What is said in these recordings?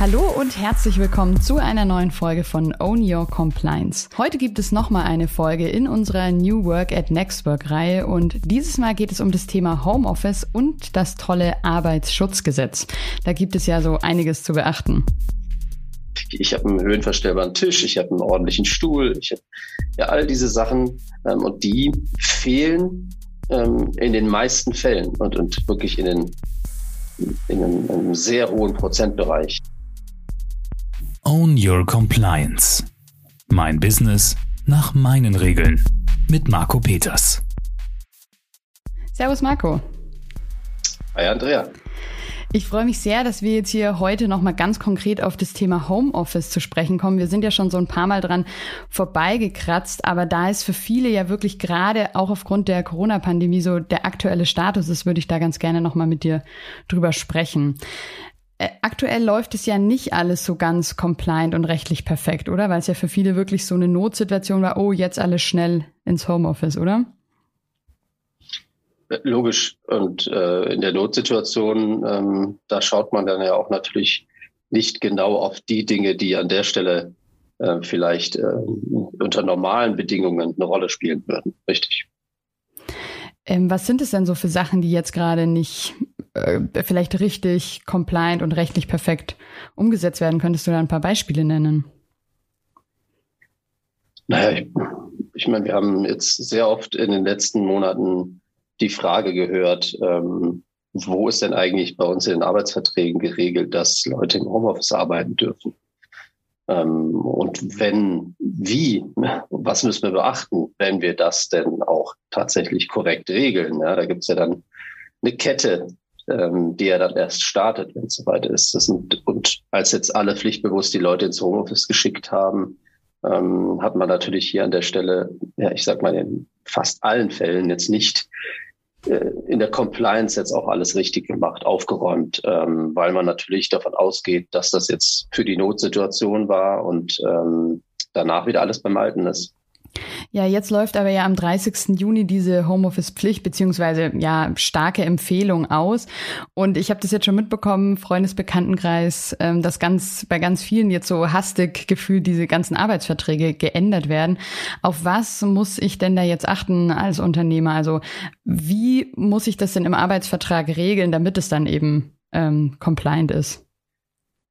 Hallo und herzlich willkommen zu einer neuen Folge von Own Your Compliance. Heute gibt es nochmal eine Folge in unserer New Work at Next Work Reihe und dieses Mal geht es um das Thema Homeoffice und das tolle Arbeitsschutzgesetz. Da gibt es ja so einiges zu beachten. Ich habe einen höhenverstellbaren Tisch, ich habe einen ordentlichen Stuhl, ich habe ja all diese Sachen ähm, und die fehlen ähm, in den meisten Fällen und, und wirklich in, den, in einem, in einem sehr hohen Prozentbereich. Own Your Compliance. Mein Business nach meinen Regeln. Mit Marco Peters. Servus Marco. Hi Andrea. Ich freue mich sehr, dass wir jetzt hier heute nochmal ganz konkret auf das Thema Homeoffice zu sprechen kommen. Wir sind ja schon so ein paar Mal dran vorbeigekratzt, aber da es für viele ja wirklich gerade auch aufgrund der Corona-Pandemie so der aktuelle Status ist, würde ich da ganz gerne nochmal mit dir drüber sprechen. Äh, aktuell läuft es ja nicht alles so ganz compliant und rechtlich perfekt, oder? Weil es ja für viele wirklich so eine Notsituation war, oh, jetzt alles schnell ins Homeoffice, oder? Logisch. Und äh, in der Notsituation, ähm, da schaut man dann ja auch natürlich nicht genau auf die Dinge, die an der Stelle äh, vielleicht äh, unter normalen Bedingungen eine Rolle spielen würden. Richtig. Ähm, was sind es denn so für Sachen, die jetzt gerade nicht äh, vielleicht richtig compliant und rechtlich perfekt umgesetzt werden? Könntest du da ein paar Beispiele nennen? Naja, ich, ich meine, wir haben jetzt sehr oft in den letzten Monaten die Frage gehört, ähm, wo ist denn eigentlich bei uns in den Arbeitsverträgen geregelt, dass Leute im Homeoffice arbeiten dürfen? Ähm, und wenn, wie, was müssen wir beachten, wenn wir das denn auch tatsächlich korrekt regeln? Ja, da gibt es ja dann eine Kette, ähm, die ja dann erst startet, wenn es soweit ist. Sind, und als jetzt alle pflichtbewusst die Leute ins Homeoffice geschickt haben, ähm, hat man natürlich hier an der Stelle, ja, ich sag mal, in fast allen Fällen jetzt nicht äh, in der Compliance jetzt auch alles richtig gemacht, aufgeräumt, ähm, weil man natürlich davon ausgeht, dass das jetzt für die Notsituation war und ähm, danach wieder alles beim Alten ist. Ja, jetzt läuft aber ja am 30. Juni diese Homeoffice-Pflicht beziehungsweise ja starke Empfehlung aus. Und ich habe das jetzt schon mitbekommen, Freundesbekanntenkreis, ähm, dass ganz bei ganz vielen jetzt so hastig gefühlt diese ganzen Arbeitsverträge geändert werden. Auf was muss ich denn da jetzt achten als Unternehmer? Also wie muss ich das denn im Arbeitsvertrag regeln, damit es dann eben ähm, compliant ist?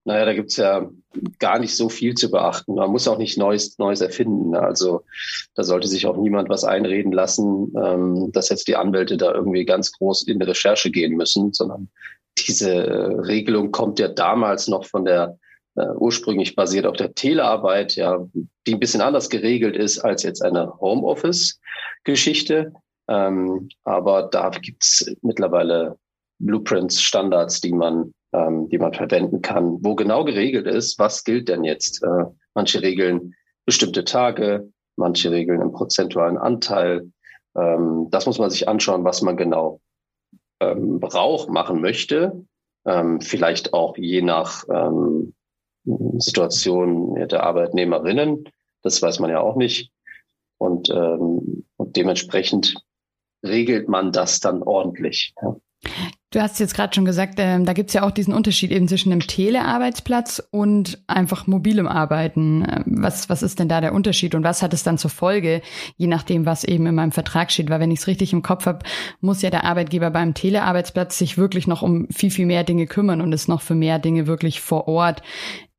Naja, da gibt's ja gar nicht so viel zu beachten. Man muss auch nicht Neues, Neues erfinden. Also da sollte sich auch niemand was einreden lassen, ähm, dass jetzt die Anwälte da irgendwie ganz groß in die Recherche gehen müssen, sondern diese äh, Regelung kommt ja damals noch von der äh, ursprünglich basiert auf der Telearbeit, ja, die ein bisschen anders geregelt ist als jetzt eine Homeoffice-Geschichte. Ähm, aber da gibt's mittlerweile Blueprints, Standards, die man ähm, die man verwenden kann, wo genau geregelt ist, was gilt denn jetzt. Äh, manche regeln bestimmte Tage, manche regeln einen prozentualen Anteil. Ähm, das muss man sich anschauen, was man genau ähm, braucht, machen möchte. Ähm, vielleicht auch je nach ähm, Situation der Arbeitnehmerinnen. Das weiß man ja auch nicht. Und, ähm, und dementsprechend regelt man das dann ordentlich. Ja. Du hast jetzt gerade schon gesagt, ähm, da gibt's ja auch diesen Unterschied eben zwischen einem Telearbeitsplatz und einfach mobilem Arbeiten. Ähm, was, was ist denn da der Unterschied und was hat es dann zur Folge, je nachdem, was eben in meinem Vertrag steht? Weil wenn ich es richtig im Kopf habe, muss ja der Arbeitgeber beim Telearbeitsplatz sich wirklich noch um viel, viel mehr Dinge kümmern und ist noch für mehr Dinge wirklich vor Ort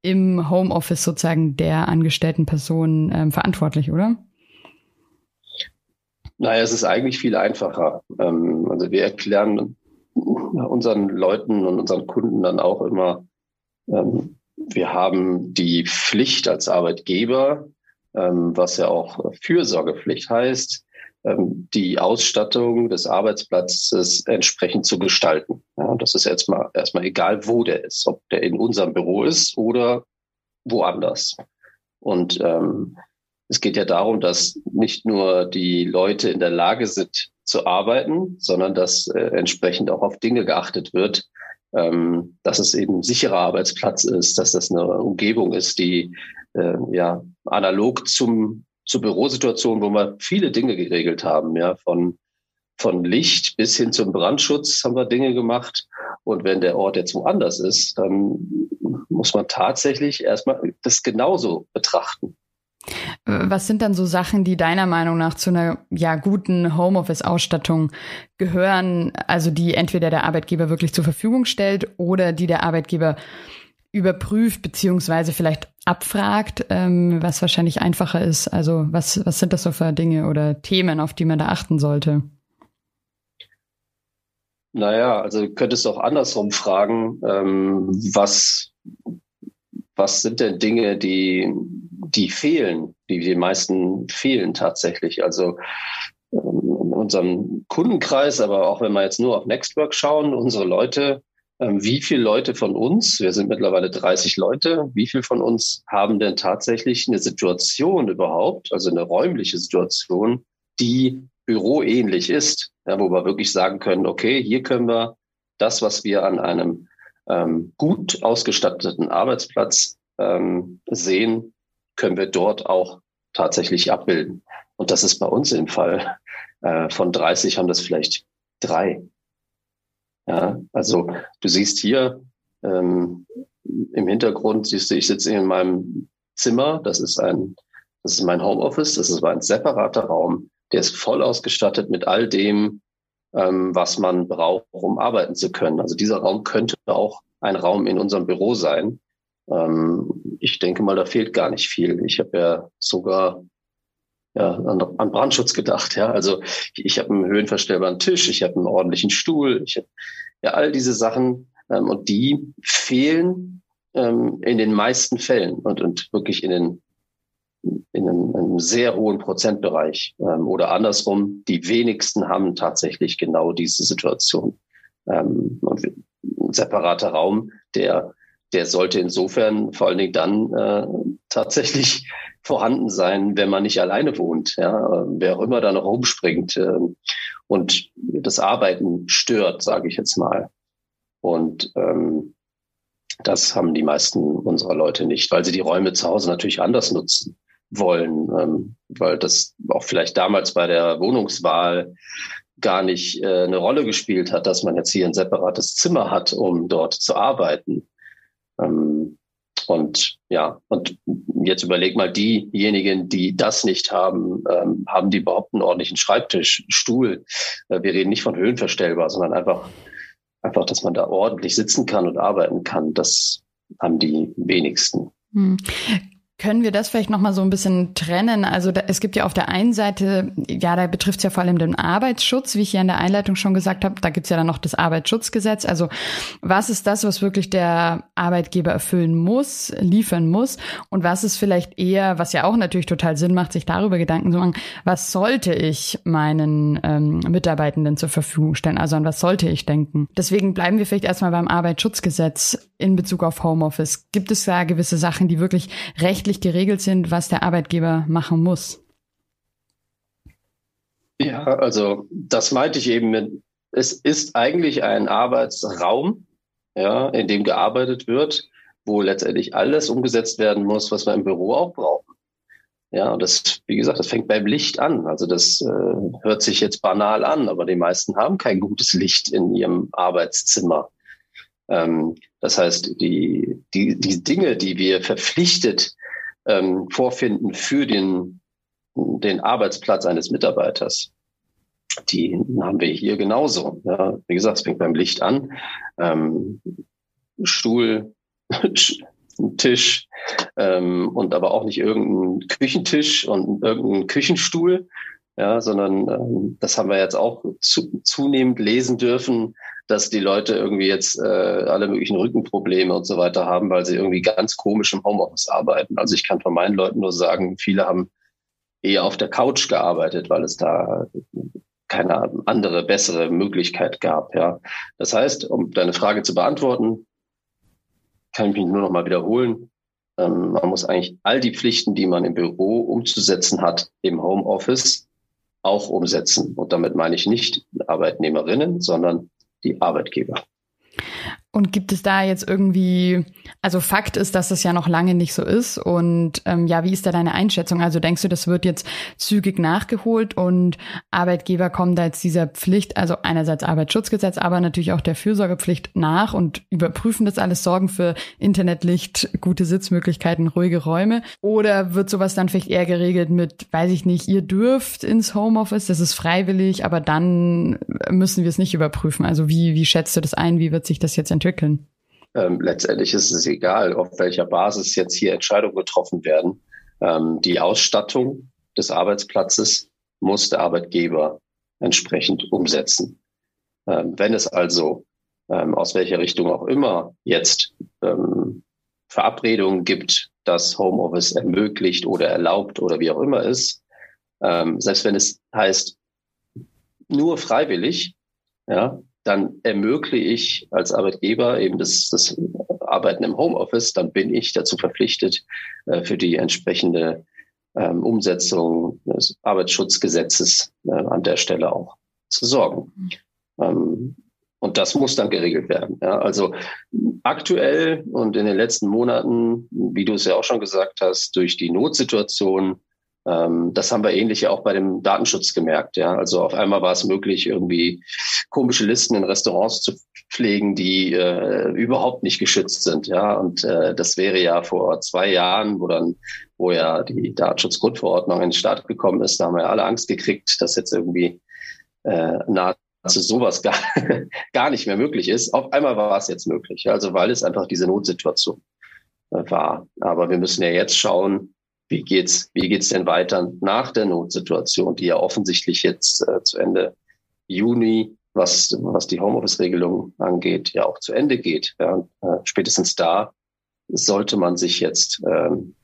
im Homeoffice sozusagen der angestellten Person ähm, verantwortlich, oder? Naja, es ist eigentlich viel einfacher. Ähm, also wir erklären unseren Leuten und unseren Kunden dann auch immer, ähm, wir haben die Pflicht als Arbeitgeber, ähm, was ja auch Fürsorgepflicht heißt, ähm, die Ausstattung des Arbeitsplatzes entsprechend zu gestalten. Ja, das ist jetzt mal erstmal egal, wo der ist, ob der in unserem Büro ist oder woanders. Und ähm, es geht ja darum, dass nicht nur die Leute in der Lage sind, zu arbeiten, sondern dass äh, entsprechend auch auf Dinge geachtet wird, ähm, dass es eben ein sicherer Arbeitsplatz ist, dass das eine Umgebung ist, die äh, ja analog zum zur Bürosituation, wo wir viele Dinge geregelt haben, ja von von Licht bis hin zum Brandschutz haben wir Dinge gemacht Und wenn der Ort jetzt woanders ist, dann muss man tatsächlich erstmal das genauso betrachten. Was sind dann so Sachen, die deiner Meinung nach zu einer ja guten Homeoffice-Ausstattung gehören, also die entweder der Arbeitgeber wirklich zur Verfügung stellt oder die der Arbeitgeber überprüft beziehungsweise vielleicht abfragt, ähm, was wahrscheinlich einfacher ist. Also was, was sind das so für Dinge oder Themen, auf die man da achten sollte? Naja, also könntest du auch andersrum fragen, ähm, was, was sind denn Dinge, die, die fehlen, die den meisten fehlen tatsächlich? Also ähm, in unserem Kundenkreis, aber auch wenn wir jetzt nur auf Nextwork schauen, unsere Leute ähm, wie viele Leute von uns, wir sind mittlerweile 30 Leute, wie viele von uns haben denn tatsächlich eine Situation überhaupt, also eine räumliche Situation, die büroähnlich ist, ja, wo wir wirklich sagen können, okay, hier können wir das, was wir an einem ähm, gut ausgestatteten Arbeitsplatz ähm, sehen, können wir dort auch tatsächlich abbilden. Und das ist bei uns im Fall. Äh, von 30 haben das vielleicht drei. Ja, also du siehst hier ähm, im Hintergrund, siehst du, ich sitze in meinem Zimmer, das ist ein, das ist mein Homeoffice, das ist ein separater Raum, der ist voll ausgestattet mit all dem, ähm, was man braucht, um arbeiten zu können. Also dieser Raum könnte auch ein Raum in unserem Büro sein. Ähm, ich denke mal, da fehlt gar nicht viel. Ich habe ja sogar ja, an, an Brandschutz gedacht. Ja, also ich, ich habe einen höhenverstellbaren Tisch, ich habe einen ordentlichen Stuhl, ich habe ja all diese Sachen ähm, und die fehlen ähm, in den meisten Fällen und, und wirklich in den in einem, einem sehr hohen Prozentbereich ähm, oder andersrum, die wenigsten haben tatsächlich genau diese Situation. Ähm, und ein separater Raum, der der sollte insofern vor allen Dingen dann äh, tatsächlich vorhanden sein, wenn man nicht alleine wohnt. Ja? Wer auch immer da noch rumspringt äh, und das Arbeiten stört, sage ich jetzt mal. Und ähm, das haben die meisten unserer Leute nicht, weil sie die Räume zu Hause natürlich anders nutzen wollen, ähm, weil das auch vielleicht damals bei der Wohnungswahl gar nicht äh, eine Rolle gespielt hat, dass man jetzt hier ein separates Zimmer hat, um dort zu arbeiten. Ähm, und ja, und jetzt überleg mal, diejenigen, die das nicht haben, ähm, haben die überhaupt einen ordentlichen Schreibtisch, Stuhl. Äh, wir reden nicht von höhenverstellbar, sondern einfach, einfach, dass man da ordentlich sitzen kann und arbeiten kann. Das haben die wenigsten. Hm. Können wir das vielleicht nochmal so ein bisschen trennen? Also da, es gibt ja auf der einen Seite, ja, da betrifft es ja vor allem den Arbeitsschutz, wie ich ja in der Einleitung schon gesagt habe, da gibt's ja dann noch das Arbeitsschutzgesetz. Also was ist das, was wirklich der Arbeitgeber erfüllen muss, liefern muss? Und was ist vielleicht eher, was ja auch natürlich total Sinn macht, sich darüber Gedanken zu machen, was sollte ich meinen ähm, Mitarbeitenden zur Verfügung stellen? Also an was sollte ich denken? Deswegen bleiben wir vielleicht erstmal beim Arbeitsschutzgesetz in Bezug auf Homeoffice. Gibt es da gewisse Sachen, die wirklich recht rechtlich geregelt sind, was der Arbeitgeber machen muss. Ja, also das meinte ich eben mit, es ist eigentlich ein Arbeitsraum, ja, in dem gearbeitet wird, wo letztendlich alles umgesetzt werden muss, was wir im Büro auch brauchen. Ja, und das, wie gesagt, das fängt beim Licht an. Also das äh, hört sich jetzt banal an, aber die meisten haben kein gutes Licht in ihrem Arbeitszimmer. Ähm, das heißt, die, die, die Dinge, die wir verpflichtet ähm, vorfinden für den, den Arbeitsplatz eines Mitarbeiters. Die haben wir hier genauso. Ja. Wie gesagt, es fängt beim Licht an. Ähm, Stuhl, Tisch ähm, und aber auch nicht irgendein Küchentisch und irgendein Küchenstuhl, ja, sondern ähm, das haben wir jetzt auch zu, zunehmend lesen dürfen, dass die Leute irgendwie jetzt äh, alle möglichen Rückenprobleme und so weiter haben, weil sie irgendwie ganz komisch im Homeoffice arbeiten. Also ich kann von meinen Leuten nur sagen, viele haben eher auf der Couch gearbeitet, weil es da keine andere, bessere Möglichkeit gab. Ja, das heißt, um deine Frage zu beantworten, kann ich mich nur noch mal wiederholen. Ähm, man muss eigentlich all die Pflichten, die man im Büro umzusetzen hat, im Homeoffice auch umsetzen. Und damit meine ich nicht Arbeitnehmerinnen, sondern die Arbeitgeber. Und gibt es da jetzt irgendwie, also Fakt ist, dass das ja noch lange nicht so ist. Und ähm, ja, wie ist da deine Einschätzung? Also denkst du, das wird jetzt zügig nachgeholt und Arbeitgeber kommen da jetzt dieser Pflicht, also einerseits Arbeitsschutzgesetz, aber natürlich auch der Fürsorgepflicht nach und überprüfen das alles, sorgen für Internetlicht, gute Sitzmöglichkeiten, ruhige Räume? Oder wird sowas dann vielleicht eher geregelt mit, weiß ich nicht, ihr dürft ins Homeoffice, das ist freiwillig, aber dann müssen wir es nicht überprüfen? Also wie, wie schätzt du das ein? Wie wird sich das jetzt entwickeln? Ähm, letztendlich ist es egal, auf welcher Basis jetzt hier Entscheidungen getroffen werden. Ähm, die Ausstattung des Arbeitsplatzes muss der Arbeitgeber entsprechend umsetzen. Ähm, wenn es also ähm, aus welcher Richtung auch immer jetzt ähm, Verabredungen gibt, dass Homeoffice ermöglicht oder erlaubt oder wie auch immer ist, ähm, selbst wenn es heißt nur freiwillig, ja, dann ermögliche ich als Arbeitgeber eben das, das Arbeiten im Homeoffice, dann bin ich dazu verpflichtet, äh, für die entsprechende ähm, Umsetzung des Arbeitsschutzgesetzes äh, an der Stelle auch zu sorgen. Ähm, und das muss dann geregelt werden. Ja, also aktuell und in den letzten Monaten, wie du es ja auch schon gesagt hast, durch die Notsituation das haben wir ähnlich ja auch bei dem Datenschutz gemerkt. Ja, also auf einmal war es möglich, irgendwie komische Listen in Restaurants zu pflegen, die äh, überhaupt nicht geschützt sind. Ja, und äh, das wäre ja vor zwei Jahren, wo dann, wo ja die Datenschutzgrundverordnung in den Start gekommen ist, da haben wir alle Angst gekriegt, dass jetzt irgendwie äh, nahezu sowas gar, gar nicht mehr möglich ist. Auf einmal war es jetzt möglich. Also weil es einfach diese Notsituation äh, war. Aber wir müssen ja jetzt schauen, wie geht's, wie geht's denn weiter nach der Notsituation, die ja offensichtlich jetzt äh, zu Ende Juni, was, was die Homeoffice-Regelung angeht, ja auch zu Ende geht. Ja, äh, spätestens da sollte man sich jetzt ähm,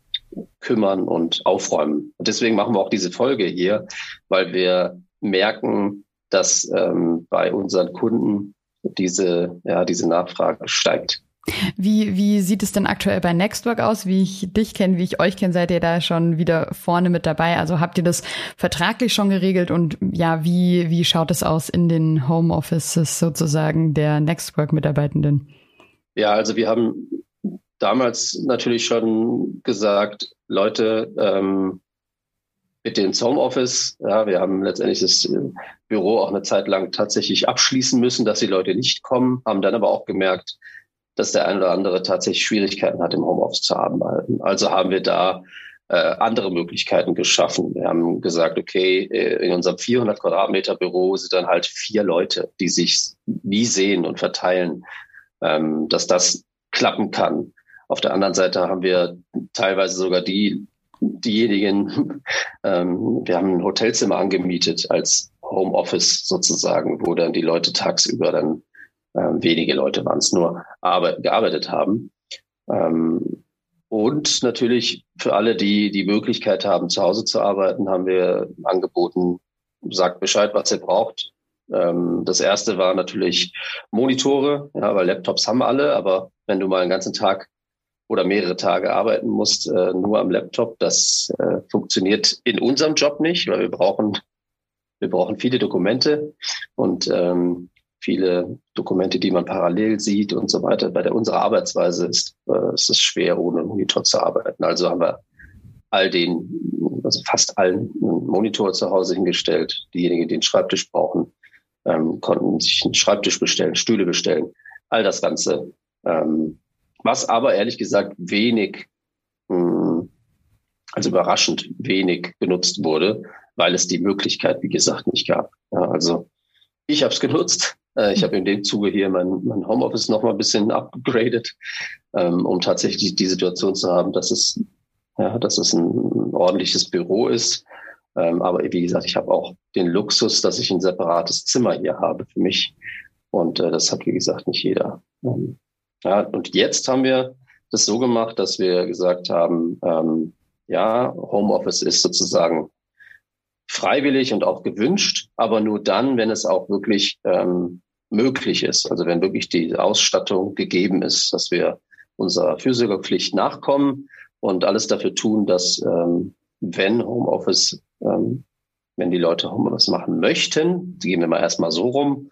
kümmern und aufräumen. Und deswegen machen wir auch diese Folge hier, weil wir merken, dass ähm, bei unseren Kunden diese, ja, diese Nachfrage steigt. Wie, wie sieht es denn aktuell bei Nextwork aus? Wie ich dich kenne, wie ich euch kenne, seid ihr da schon wieder vorne mit dabei? Also habt ihr das vertraglich schon geregelt und ja, wie, wie schaut es aus in den Homeoffices sozusagen der Nextwork-Mitarbeitenden? Ja, also wir haben damals natürlich schon gesagt, Leute, ähm, bitte ins Homeoffice. Ja, wir haben letztendlich das Büro auch eine Zeit lang tatsächlich abschließen müssen, dass die Leute nicht kommen, haben dann aber auch gemerkt, dass der eine oder andere tatsächlich Schwierigkeiten hat, im Homeoffice zu arbeiten. Also haben wir da äh, andere Möglichkeiten geschaffen. Wir haben gesagt, okay, äh, in unserem 400 Quadratmeter Büro sind dann halt vier Leute, die sich nie sehen und verteilen, ähm, dass das klappen kann. Auf der anderen Seite haben wir teilweise sogar die diejenigen, ähm, wir haben ein Hotelzimmer angemietet als Homeoffice sozusagen, wo dann die Leute tagsüber dann ähm, wenige Leute waren es nur, aber gearbeitet haben. Ähm, und natürlich für alle, die die Möglichkeit haben, zu Hause zu arbeiten, haben wir angeboten, sagt Bescheid, was ihr braucht. Ähm, das erste war natürlich Monitore, ja, weil Laptops haben alle, aber wenn du mal einen ganzen Tag oder mehrere Tage arbeiten musst, äh, nur am Laptop, das äh, funktioniert in unserem Job nicht, weil wir brauchen, wir brauchen viele Dokumente und ähm, viele Dokumente, die man parallel sieht und so weiter. Bei der unserer Arbeitsweise ist, äh, ist es schwer, ohne Monitor zu arbeiten. Also haben wir all den, also fast allen Monitor zu Hause hingestellt. Diejenigen, die einen Schreibtisch brauchen, ähm, konnten sich einen Schreibtisch bestellen, Stühle bestellen, all das Ganze. Ähm, was aber ehrlich gesagt wenig, mh, hm, also überraschend wenig genutzt wurde, weil es die Möglichkeit, wie gesagt, nicht gab. Ja, also ich habe es genutzt, ich habe in dem Zuge hier mein, mein Homeoffice noch mal ein bisschen upgraded, ähm, um tatsächlich die Situation zu haben, dass es, ja, dass es ein ordentliches Büro ist. Ähm, aber wie gesagt, ich habe auch den Luxus, dass ich ein separates Zimmer hier habe für mich. Und äh, das hat, wie gesagt, nicht jeder. Ähm, ja, und jetzt haben wir das so gemacht, dass wir gesagt haben, ähm, ja, Homeoffice ist sozusagen freiwillig und auch gewünscht, aber nur dann, wenn es auch wirklich ähm, möglich ist. Also wenn wirklich die Ausstattung gegeben ist, dass wir unserer Fürsorgepflicht nachkommen und alles dafür tun, dass ähm, wenn Homeoffice, ähm, wenn die Leute Homeoffice machen möchten, gehen wir mal erstmal so rum,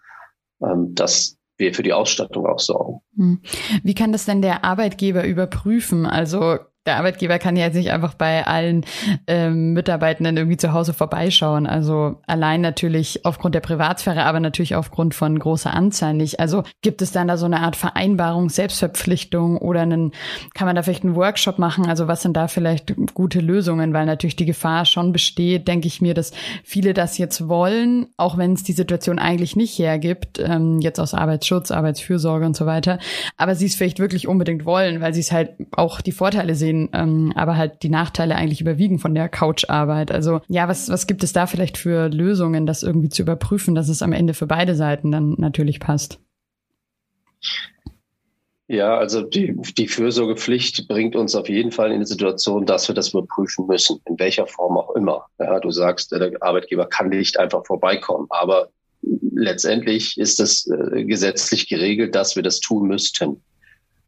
ähm, dass wir für die Ausstattung auch sorgen. Hm. Wie kann das denn der Arbeitgeber überprüfen? Also der Arbeitgeber kann ja jetzt nicht einfach bei allen ähm, Mitarbeitenden irgendwie zu Hause vorbeischauen. Also allein natürlich aufgrund der Privatsphäre, aber natürlich aufgrund von großer Anzahl nicht. Also gibt es dann da so eine Art Vereinbarung, Selbstverpflichtung oder einen, kann man da vielleicht einen Workshop machen? Also was sind da vielleicht gute Lösungen? Weil natürlich die Gefahr schon besteht, denke ich mir, dass viele das jetzt wollen, auch wenn es die Situation eigentlich nicht hergibt, ähm, jetzt aus Arbeitsschutz, Arbeitsfürsorge und so weiter. Aber sie es vielleicht wirklich unbedingt wollen, weil sie es halt auch die Vorteile sehen sehen, ähm, aber halt die Nachteile eigentlich überwiegen von der Coucharbeit. Also ja, was, was gibt es da vielleicht für Lösungen, das irgendwie zu überprüfen, dass es am Ende für beide Seiten dann natürlich passt? Ja, also die, die Fürsorgepflicht bringt uns auf jeden Fall in die Situation, dass wir das überprüfen müssen, in welcher Form auch immer. Ja, du sagst, der Arbeitgeber kann nicht einfach vorbeikommen, aber letztendlich ist es äh, gesetzlich geregelt, dass wir das tun müssten.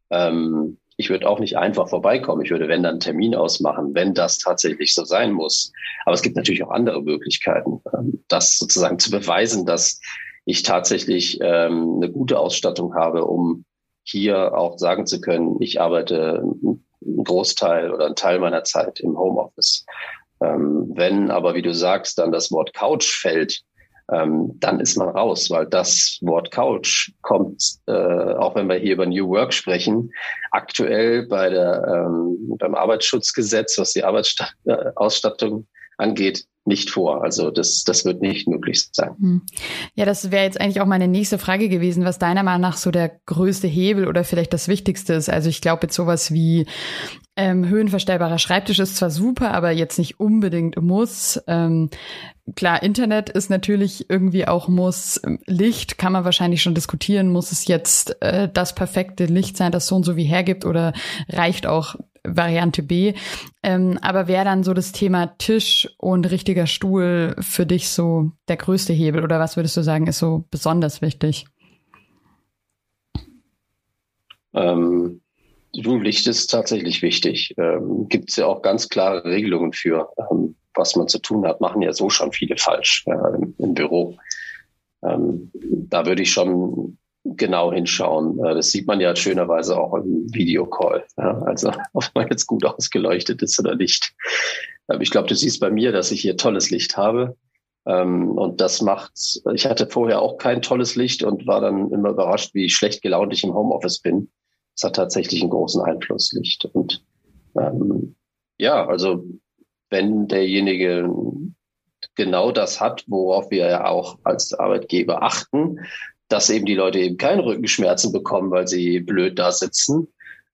Ähm, ich würde auch nicht einfach vorbeikommen. Ich würde, wenn dann einen Termin ausmachen, wenn das tatsächlich so sein muss. Aber es gibt natürlich auch andere Möglichkeiten, ähm, das sozusagen zu beweisen, dass ich tatsächlich ähm, eine gute Ausstattung habe, um hier auch sagen zu können, ich arbeite einen Großteil oder einen Teil meiner Zeit im Homeoffice. Ähm, wenn aber, wie du sagst, dann das Wort Couch fällt, ähm, dann ist man raus, weil das Wort Couch kommt, äh, auch wenn wir hier über New Work sprechen, aktuell bei der, ähm, beim Arbeitsschutzgesetz, was die Arbeitsausstattung äh, angeht, nicht vor. Also das, das wird nicht möglich sein. Hm. Ja, das wäre jetzt eigentlich auch meine nächste Frage gewesen, was deiner Meinung nach so der größte Hebel oder vielleicht das Wichtigste ist. Also ich glaube jetzt sowas wie ähm, höhenverstellbarer Schreibtisch ist zwar super, aber jetzt nicht unbedingt muss. Ähm, klar, Internet ist natürlich irgendwie auch muss. Licht kann man wahrscheinlich schon diskutieren. Muss es jetzt äh, das perfekte Licht sein, das so und so wie hergibt oder reicht auch Variante B? Ähm, aber wäre dann so das Thema Tisch und richtiger Stuhl für dich so der größte Hebel oder was würdest du sagen, ist so besonders wichtig? Ähm, Licht ist tatsächlich wichtig. Ähm, Gibt es ja auch ganz klare Regelungen für, ähm, was man zu tun hat. Machen ja so schon viele falsch äh, im, im, Büro. Ähm, da würde ich schon genau hinschauen. Äh, das sieht man ja schönerweise auch im Videocall. Ja? Also ob man jetzt gut ausgeleuchtet ist oder nicht. Ähm, ich glaube, du siehst bei mir, dass ich hier tolles Licht habe. Ähm, und das macht, ich hatte vorher auch kein tolles Licht und war dann immer überrascht, wie schlecht gelaunt ich im Homeoffice bin es hat tatsächlich einen großen Einfluss, Licht. Und ähm, ja, also wenn derjenige genau das hat, worauf wir ja auch als Arbeitgeber achten, dass eben die Leute eben keine Rückenschmerzen bekommen, weil sie blöd da sitzen,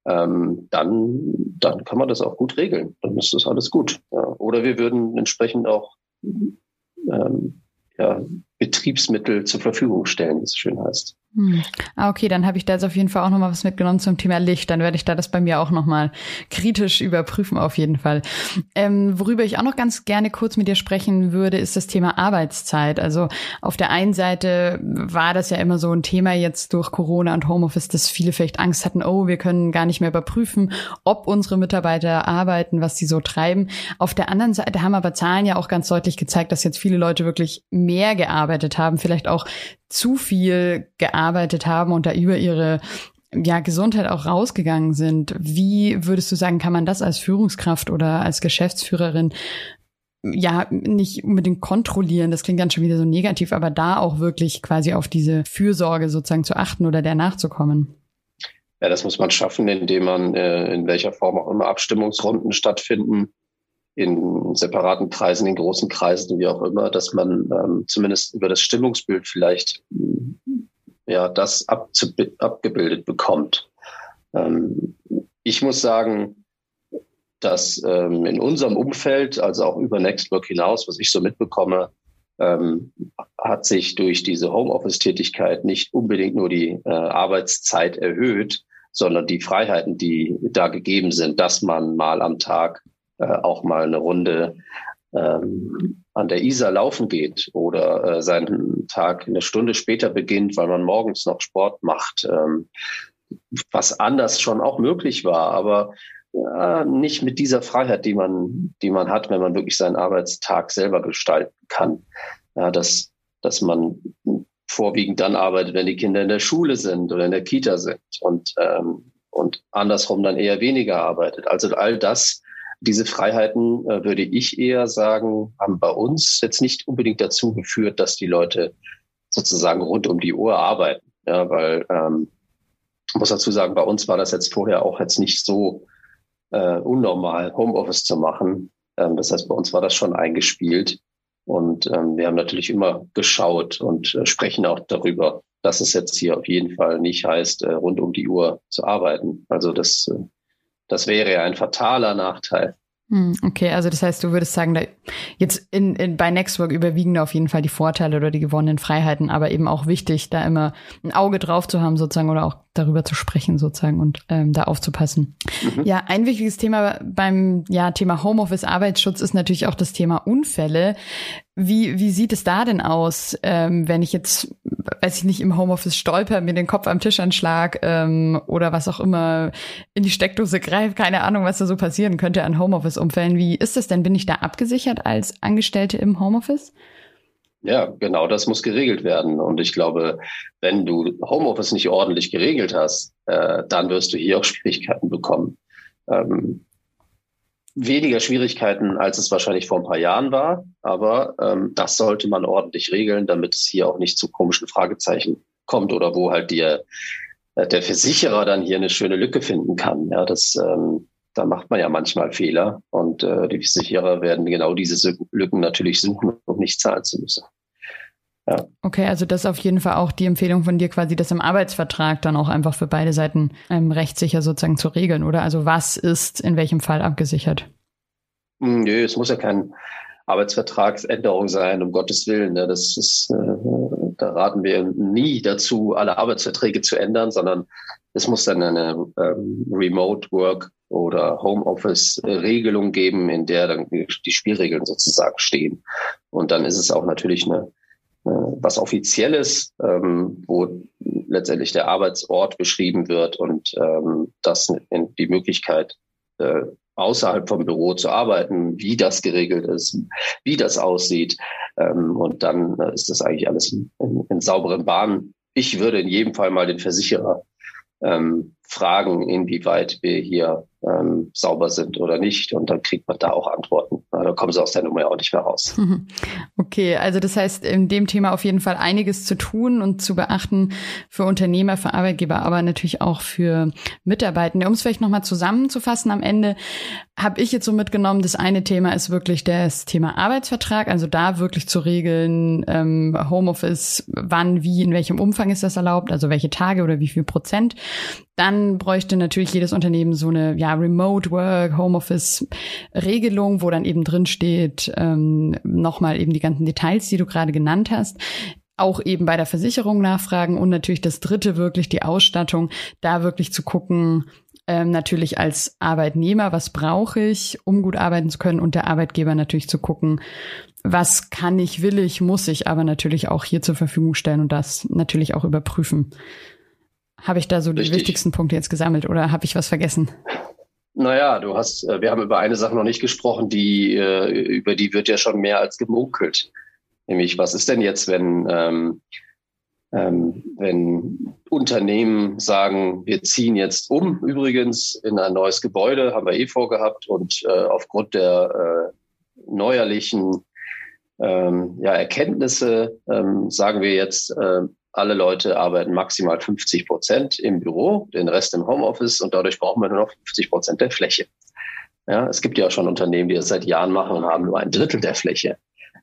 ähm, dann, dann kann man das auch gut regeln. Dann ist das alles gut. Ja. Oder wir würden entsprechend auch ähm, ja, Betriebsmittel zur Verfügung stellen, wie es schön heißt. Hm. Ah, okay, dann habe ich da jetzt auf jeden Fall auch nochmal was mitgenommen zum Thema Licht. Dann werde ich da das bei mir auch nochmal kritisch überprüfen, auf jeden Fall. Ähm, worüber ich auch noch ganz gerne kurz mit dir sprechen würde, ist das Thema Arbeitszeit. Also auf der einen Seite war das ja immer so ein Thema jetzt durch Corona und Homeoffice, dass viele vielleicht Angst hatten, oh, wir können gar nicht mehr überprüfen, ob unsere Mitarbeiter arbeiten, was sie so treiben. Auf der anderen Seite haben aber Zahlen ja auch ganz deutlich gezeigt, dass jetzt viele Leute wirklich mehr gearbeitet haben, vielleicht auch zu viel gearbeitet haben und da über ihre ja, Gesundheit auch rausgegangen sind. Wie würdest du sagen, kann man das als Führungskraft oder als Geschäftsführerin ja nicht unbedingt kontrollieren, das klingt ganz schon wieder so negativ, aber da auch wirklich quasi auf diese Fürsorge sozusagen zu achten oder der nachzukommen? Ja, das muss man schaffen, indem man äh, in welcher Form auch immer Abstimmungsrunden stattfinden, in separaten Kreisen, in großen Kreisen, wie auch immer, dass man ähm, zumindest über das Stimmungsbild vielleicht ja das abgebildet bekommt. Ähm, ich muss sagen, dass ähm, in unserem Umfeld, also auch über Nextwork hinaus, was ich so mitbekomme, ähm, hat sich durch diese Homeoffice-Tätigkeit nicht unbedingt nur die äh, Arbeitszeit erhöht, sondern die Freiheiten, die da gegeben sind, dass man mal am Tag äh, auch mal eine Runde ähm, an der Isar laufen geht oder äh, seinen Tag eine Stunde später beginnt, weil man morgens noch Sport macht, ähm, was anders schon auch möglich war, aber äh, nicht mit dieser Freiheit, die man, die man hat, wenn man wirklich seinen Arbeitstag selber gestalten kann. Ja, dass, dass man vorwiegend dann arbeitet, wenn die Kinder in der Schule sind oder in der Kita sind und, ähm, und andersrum dann eher weniger arbeitet. Also all das, diese Freiheiten, äh, würde ich eher sagen, haben bei uns jetzt nicht unbedingt dazu geführt, dass die Leute sozusagen rund um die Uhr arbeiten. Ja, weil ähm, muss dazu sagen, bei uns war das jetzt vorher auch jetzt nicht so äh, unnormal, Homeoffice zu machen. Ähm, das heißt, bei uns war das schon eingespielt. Und ähm, wir haben natürlich immer geschaut und äh, sprechen auch darüber, dass es jetzt hier auf jeden Fall nicht heißt, äh, rund um die Uhr zu arbeiten. Also das, äh, das wäre ja ein fataler Nachteil. Hm, okay, also das heißt, du würdest sagen, da jetzt in, in, bei Nextwork überwiegen da auf jeden Fall die Vorteile oder die gewonnenen Freiheiten, aber eben auch wichtig, da immer ein Auge drauf zu haben sozusagen oder auch darüber zu sprechen sozusagen und ähm, da aufzupassen. Mhm. Ja, ein wichtiges Thema beim ja, Thema Homeoffice Arbeitsschutz ist natürlich auch das Thema Unfälle. Wie, wie sieht es da denn aus, ähm, wenn ich jetzt, weiß ich nicht, im Homeoffice stolper, mir den Kopf am Tisch anschlag ähm, oder was auch immer in die Steckdose greife, keine Ahnung, was da so passieren könnte an Homeoffice-Umfällen. Wie ist das denn? Bin ich da abgesichert als Angestellte im Homeoffice? Ja, genau, das muss geregelt werden. Und ich glaube, wenn du Homeoffice nicht ordentlich geregelt hast, äh, dann wirst du hier auch Schwierigkeiten bekommen. Ähm, weniger Schwierigkeiten, als es wahrscheinlich vor ein paar Jahren war, aber ähm, das sollte man ordentlich regeln, damit es hier auch nicht zu komischen Fragezeichen kommt oder wo halt der, äh, der Versicherer dann hier eine schöne Lücke finden kann. Ja, das ähm, da macht man ja manchmal Fehler und äh, die Versicherer werden genau diese Lücken natürlich suchen, um nicht zahlen zu müssen. Ja. Okay, also das ist auf jeden Fall auch die Empfehlung von dir, quasi das im Arbeitsvertrag dann auch einfach für beide Seiten ähm, rechtssicher sozusagen zu regeln, oder? Also was ist in welchem Fall abgesichert? Hm, nö, es muss ja kein Arbeitsvertragsänderung sein, um Gottes Willen. Ne? Das ist, äh, da raten wir nie dazu, alle Arbeitsverträge zu ändern, sondern es muss dann eine ähm, Remote Work oder Homeoffice-Regelung geben, in der dann die Spielregeln sozusagen stehen. Und dann ist es auch natürlich eine, was Offizielles, ähm, wo letztendlich der Arbeitsort beschrieben wird und ähm, das die Möglichkeit, äh, außerhalb vom Büro zu arbeiten, wie das geregelt ist, wie das aussieht. Ähm, und dann äh, ist das eigentlich alles in, in, sauberen Bahnen. Ich würde in jedem Fall mal den Versicherer ähm, fragen, inwieweit wir hier ähm, sauber sind oder nicht. Und dann kriegt man da auch Antworten. Da kommen sie aus der Nummer auch nicht mehr raus. Okay, also das heißt, in dem Thema auf jeden Fall einiges zu tun und zu beachten für Unternehmer, für Arbeitgeber, aber natürlich auch für Mitarbeitende. Um es vielleicht nochmal zusammenzufassen am Ende, habe ich jetzt so mitgenommen, das eine Thema ist wirklich das Thema Arbeitsvertrag, also da wirklich zu regeln, ähm, Homeoffice, wann, wie, in welchem Umfang ist das erlaubt, also welche Tage oder wie viel Prozent. Dann bräuchte natürlich jedes Unternehmen so eine ja, Remote Work, Homeoffice Regelung, wo dann eben drin steht, ähm, nochmal eben die ganzen Details, die du gerade genannt hast auch eben bei der Versicherung nachfragen und natürlich das dritte wirklich die Ausstattung, da wirklich zu gucken, ähm, natürlich als Arbeitnehmer, was brauche ich, um gut arbeiten zu können und der Arbeitgeber natürlich zu gucken, was kann ich, will ich, muss ich aber natürlich auch hier zur Verfügung stellen und das natürlich auch überprüfen. Habe ich da so Richtig. die wichtigsten Punkte jetzt gesammelt oder habe ich was vergessen? Naja, du hast, äh, wir haben über eine Sache noch nicht gesprochen, die, äh, über die wird ja schon mehr als gemunkelt. Nämlich, was ist denn jetzt, wenn, ähm, ähm, wenn Unternehmen sagen, wir ziehen jetzt um, übrigens in ein neues Gebäude, haben wir eh vorgehabt, und äh, aufgrund der äh, neuerlichen ähm, ja, Erkenntnisse ähm, sagen wir jetzt, äh, alle Leute arbeiten maximal 50 Prozent im Büro, den Rest im Homeoffice und dadurch brauchen wir nur noch 50 Prozent der Fläche. Ja, es gibt ja auch schon Unternehmen, die das seit Jahren machen und haben nur ein Drittel der Fläche.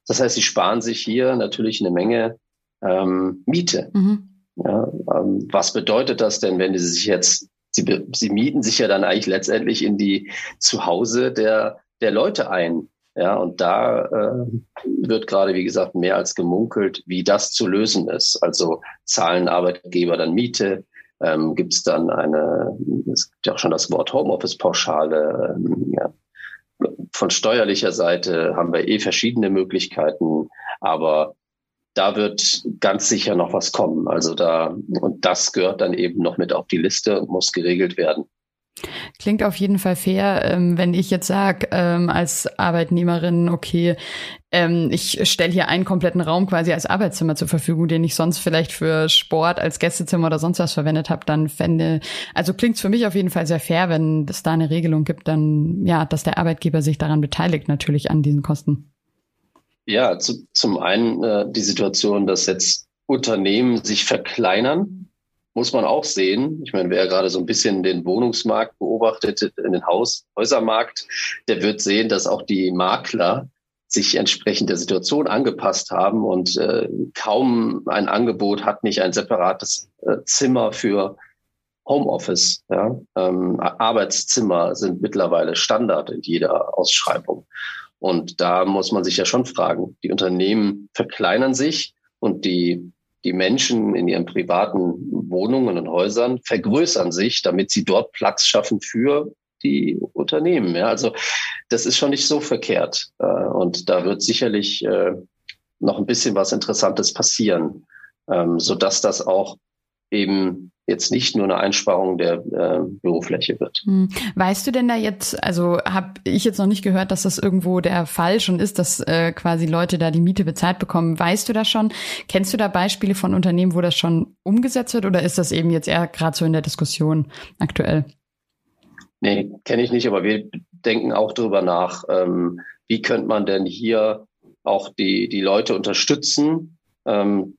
Das heißt, sie sparen sich hier natürlich eine Menge ähm, Miete. Mhm. Ja, ähm, was bedeutet das denn, wenn sie sich jetzt, sie, sie mieten sich ja dann eigentlich letztendlich in die Zuhause der, der Leute ein. Ja, und da äh, wird gerade, wie gesagt, mehr als gemunkelt, wie das zu lösen ist. Also zahlen Arbeitgeber dann Miete? Ähm, gibt es dann eine, es gibt ja auch schon das Wort Homeoffice-Pauschale. Ähm, ja. Von steuerlicher Seite haben wir eh verschiedene Möglichkeiten, aber da wird ganz sicher noch was kommen. Also da, und das gehört dann eben noch mit auf die Liste und muss geregelt werden. Klingt auf jeden Fall fair, ähm, wenn ich jetzt sage, ähm, als Arbeitnehmerin, okay, ähm, ich stelle hier einen kompletten Raum quasi als Arbeitszimmer zur Verfügung, den ich sonst vielleicht für Sport als Gästezimmer oder sonst was verwendet habe, dann fände, also klingt's für mich auf jeden Fall sehr fair, wenn es da eine Regelung gibt, dann ja, dass der Arbeitgeber sich daran beteiligt, natürlich an diesen Kosten. Ja, zu, zum einen äh, die Situation, dass jetzt Unternehmen sich verkleinern, muss man auch sehen. Ich meine, wer gerade so ein bisschen den Wohnungsmarkt beobachtet, in den Haus, Häusermarkt, der wird sehen, dass auch die Makler sich entsprechend der Situation angepasst haben und äh, kaum ein Angebot hat nicht ein separates äh, Zimmer für Homeoffice. Ja? Ähm, Arbeitszimmer sind mittlerweile Standard in jeder Ausschreibung. Und da muss man sich ja schon fragen, die Unternehmen verkleinern sich und die, die Menschen in ihren privaten Wohnungen und Häusern vergrößern sich, damit sie dort Platz schaffen für die Unternehmen. Ja, also das ist schon nicht so verkehrt. Äh, und da wird sicherlich äh, noch ein bisschen was Interessantes passieren, ähm, so dass das auch eben jetzt nicht nur eine Einsparung der äh, Bürofläche wird. Hm. Weißt du denn da jetzt, also habe ich jetzt noch nicht gehört, dass das irgendwo der Fall schon ist, dass äh, quasi Leute da die Miete bezahlt bekommen. Weißt du das schon? Kennst du da Beispiele von Unternehmen, wo das schon umgesetzt wird oder ist das eben jetzt eher gerade so in der Diskussion aktuell? Nee, kenne ich nicht, aber wir denken auch darüber nach, ähm, wie könnte man denn hier auch die, die Leute unterstützen, ähm,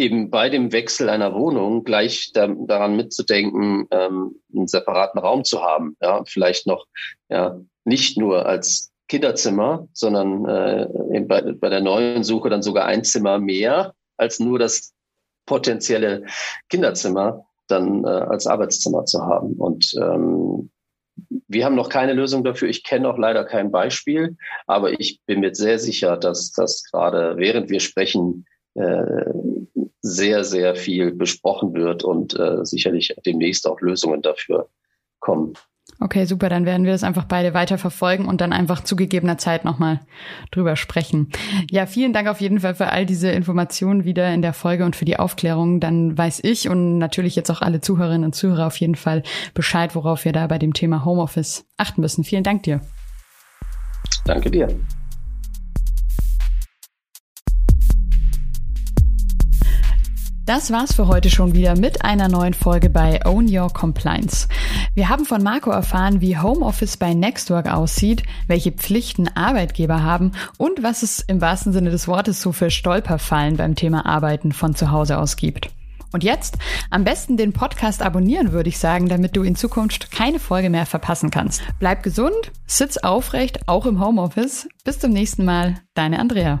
eben bei dem Wechsel einer Wohnung gleich da, daran mitzudenken, ähm, einen separaten Raum zu haben. Ja, vielleicht noch ja, nicht nur als Kinderzimmer, sondern äh, bei, bei der neuen Suche dann sogar ein Zimmer mehr als nur das potenzielle Kinderzimmer dann äh, als Arbeitszimmer zu haben. Und ähm, wir haben noch keine Lösung dafür. Ich kenne auch leider kein Beispiel, aber ich bin mir sehr sicher, dass das gerade während wir sprechen äh, sehr, sehr viel besprochen wird und äh, sicherlich demnächst auch Lösungen dafür kommen. Okay, super. Dann werden wir das einfach beide weiter verfolgen und dann einfach zu gegebener Zeit nochmal drüber sprechen. Ja, vielen Dank auf jeden Fall für all diese Informationen wieder in der Folge und für die Aufklärung. Dann weiß ich und natürlich jetzt auch alle Zuhörerinnen und Zuhörer auf jeden Fall Bescheid, worauf wir da bei dem Thema Homeoffice achten müssen. Vielen Dank dir. Danke dir. Das war's für heute schon wieder mit einer neuen Folge bei Own Your Compliance. Wir haben von Marco erfahren, wie Homeoffice bei Nextwork aussieht, welche Pflichten Arbeitgeber haben und was es im wahrsten Sinne des Wortes so für Stolperfallen beim Thema Arbeiten von zu Hause aus gibt. Und jetzt am besten den Podcast abonnieren, würde ich sagen, damit du in Zukunft keine Folge mehr verpassen kannst. Bleib gesund, sitz aufrecht, auch im Homeoffice. Bis zum nächsten Mal, deine Andrea.